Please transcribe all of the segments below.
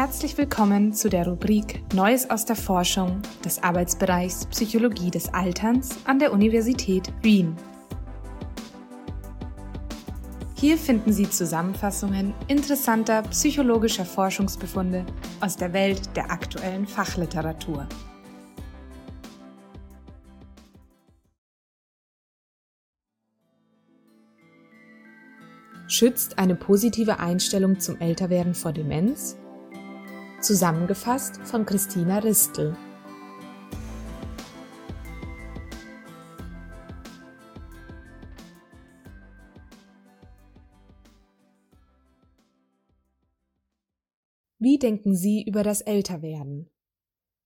Herzlich willkommen zu der Rubrik Neues aus der Forschung des Arbeitsbereichs Psychologie des Alterns an der Universität Wien. Hier finden Sie Zusammenfassungen interessanter psychologischer Forschungsbefunde aus der Welt der aktuellen Fachliteratur. Schützt eine positive Einstellung zum Älterwerden vor Demenz? Zusammengefasst von Christina Ristel. Wie denken Sie über das Älterwerden?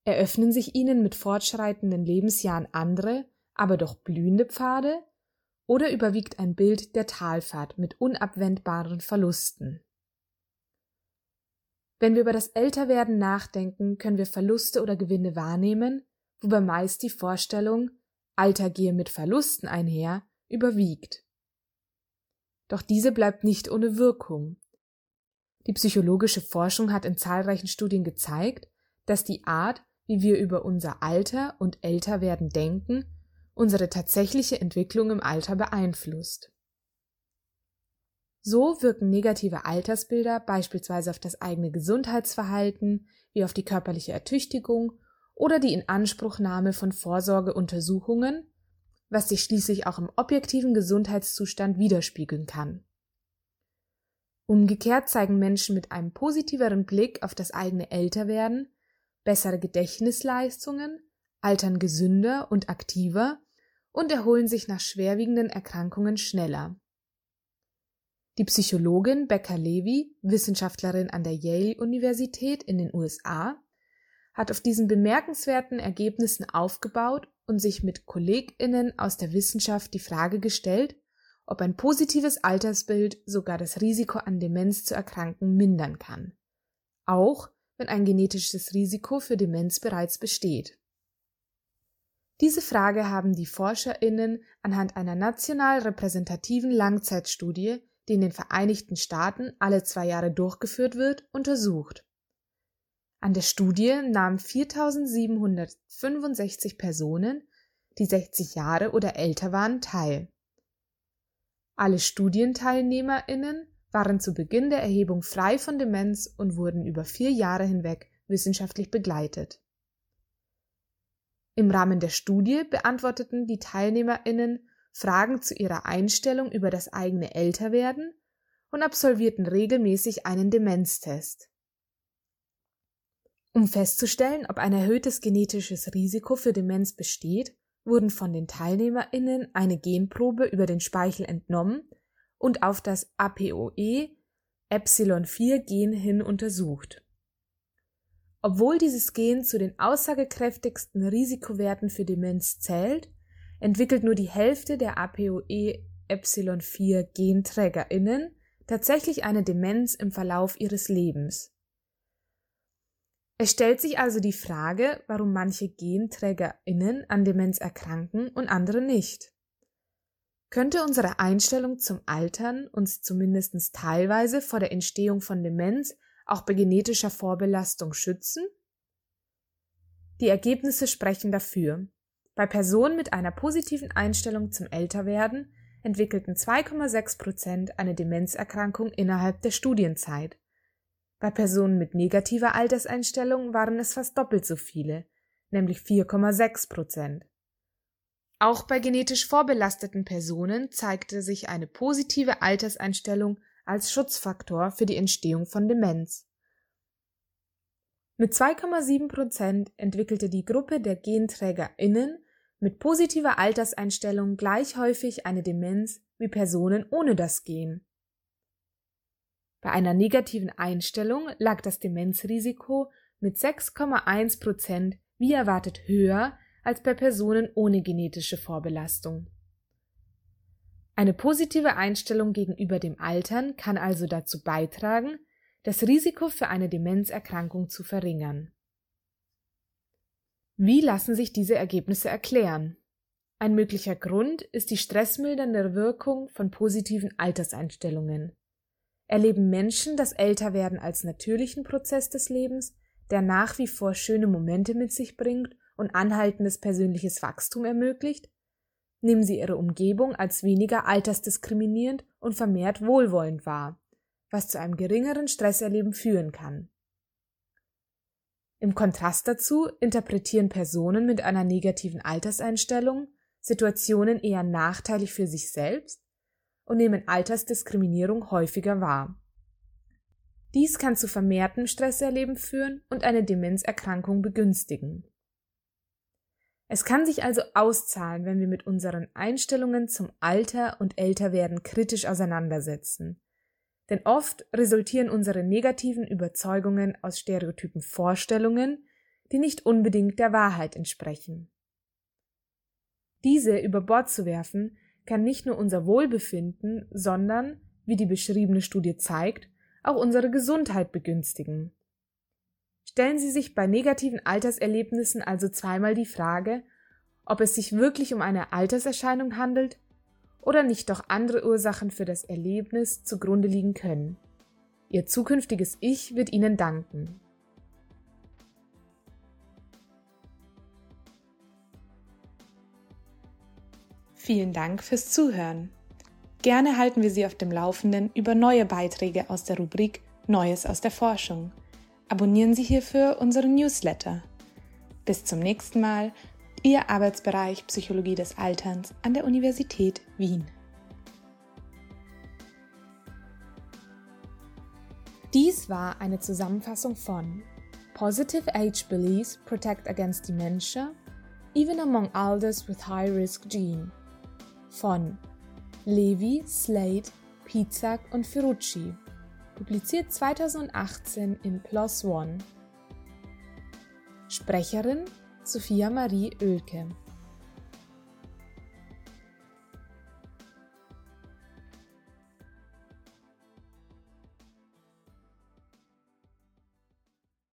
Eröffnen sich Ihnen mit fortschreitenden Lebensjahren andere, aber doch blühende Pfade? Oder überwiegt ein Bild der Talfahrt mit unabwendbaren Verlusten? Wenn wir über das Älterwerden nachdenken, können wir Verluste oder Gewinne wahrnehmen, wobei meist die Vorstellung, Alter gehe mit Verlusten einher, überwiegt. Doch diese bleibt nicht ohne Wirkung. Die psychologische Forschung hat in zahlreichen Studien gezeigt, dass die Art, wie wir über unser Alter und Älterwerden denken, unsere tatsächliche Entwicklung im Alter beeinflusst. So wirken negative Altersbilder beispielsweise auf das eigene Gesundheitsverhalten, wie auf die körperliche Ertüchtigung oder die Inanspruchnahme von Vorsorgeuntersuchungen, was sich schließlich auch im objektiven Gesundheitszustand widerspiegeln kann. Umgekehrt zeigen Menschen mit einem positiveren Blick auf das eigene Älterwerden bessere Gedächtnisleistungen, altern gesünder und aktiver und erholen sich nach schwerwiegenden Erkrankungen schneller. Die Psychologin Becca Levy, Wissenschaftlerin an der Yale-Universität in den USA, hat auf diesen bemerkenswerten Ergebnissen aufgebaut und sich mit KollegInnen aus der Wissenschaft die Frage gestellt, ob ein positives Altersbild sogar das Risiko an Demenz zu erkranken mindern kann. Auch wenn ein genetisches Risiko für Demenz bereits besteht. Diese Frage haben die ForscherInnen anhand einer national repräsentativen Langzeitstudie, die in den Vereinigten Staaten alle zwei Jahre durchgeführt wird, untersucht. An der Studie nahmen 4765 Personen, die 60 Jahre oder älter waren, teil. Alle Studienteilnehmerinnen waren zu Beginn der Erhebung frei von Demenz und wurden über vier Jahre hinweg wissenschaftlich begleitet. Im Rahmen der Studie beantworteten die Teilnehmerinnen Fragen zu ihrer Einstellung über das eigene Älterwerden und absolvierten regelmäßig einen Demenztest. Um festzustellen, ob ein erhöhtes genetisches Risiko für Demenz besteht, wurden von den TeilnehmerInnen eine Genprobe über den Speichel entnommen und auf das APOE Epsilon-4-Gen hin untersucht. Obwohl dieses Gen zu den aussagekräftigsten Risikowerten für Demenz zählt, entwickelt nur die Hälfte der APOE Epsilon-4 GenträgerInnen tatsächlich eine Demenz im Verlauf ihres Lebens. Es stellt sich also die Frage, warum manche GenträgerInnen an Demenz erkranken und andere nicht. Könnte unsere Einstellung zum Altern uns zumindest teilweise vor der Entstehung von Demenz auch bei genetischer Vorbelastung schützen? Die Ergebnisse sprechen dafür. Bei Personen mit einer positiven Einstellung zum Älterwerden entwickelten 2,6 Prozent eine Demenzerkrankung innerhalb der Studienzeit. Bei Personen mit negativer Alterseinstellung waren es fast doppelt so viele, nämlich 4,6 Prozent. Auch bei genetisch vorbelasteten Personen zeigte sich eine positive Alterseinstellung als Schutzfaktor für die Entstehung von Demenz. Mit 2,7 Prozent entwickelte die Gruppe der GenträgerInnen mit positiver Alterseinstellung gleich häufig eine Demenz wie Personen ohne das Gen. Bei einer negativen Einstellung lag das Demenzrisiko mit 6,1 Prozent wie erwartet höher als bei Personen ohne genetische Vorbelastung. Eine positive Einstellung gegenüber dem Altern kann also dazu beitragen, das Risiko für eine Demenzerkrankung zu verringern. Wie lassen sich diese Ergebnisse erklären? Ein möglicher Grund ist die stressmildernde Wirkung von positiven Alterseinstellungen. erleben Menschen das Älterwerden als natürlichen Prozess des Lebens, der nach wie vor schöne Momente mit sich bringt und anhaltendes persönliches Wachstum ermöglicht, nehmen sie ihre Umgebung als weniger altersdiskriminierend und vermehrt wohlwollend wahr, was zu einem geringeren Stresserleben führen kann. Im Kontrast dazu interpretieren Personen mit einer negativen Alterseinstellung Situationen eher nachteilig für sich selbst und nehmen Altersdiskriminierung häufiger wahr. Dies kann zu vermehrtem Stresserleben führen und eine Demenzerkrankung begünstigen. Es kann sich also auszahlen, wenn wir mit unseren Einstellungen zum Alter und Älterwerden kritisch auseinandersetzen. Denn oft resultieren unsere negativen Überzeugungen aus stereotypen Vorstellungen, die nicht unbedingt der Wahrheit entsprechen. Diese über Bord zu werfen, kann nicht nur unser Wohlbefinden, sondern, wie die beschriebene Studie zeigt, auch unsere Gesundheit begünstigen. Stellen Sie sich bei negativen Alterserlebnissen also zweimal die Frage, ob es sich wirklich um eine Alterserscheinung handelt oder nicht doch andere Ursachen für das Erlebnis zugrunde liegen können. Ihr zukünftiges Ich wird Ihnen danken. Vielen Dank fürs Zuhören. Gerne halten wir Sie auf dem Laufenden über neue Beiträge aus der Rubrik Neues aus der Forschung Abonnieren Sie hierfür unseren Newsletter. Bis zum nächsten Mal, Ihr Arbeitsbereich Psychologie des Alterns an der Universität Wien. Dies war eine Zusammenfassung von Positive Age Beliefs Protect Against Dementia, even among elders with high risk gene von Levi, Slade, Pizak und Ferrucci publiziert 2018 in PLOS ONE. Sprecherin Sophia Marie Oelke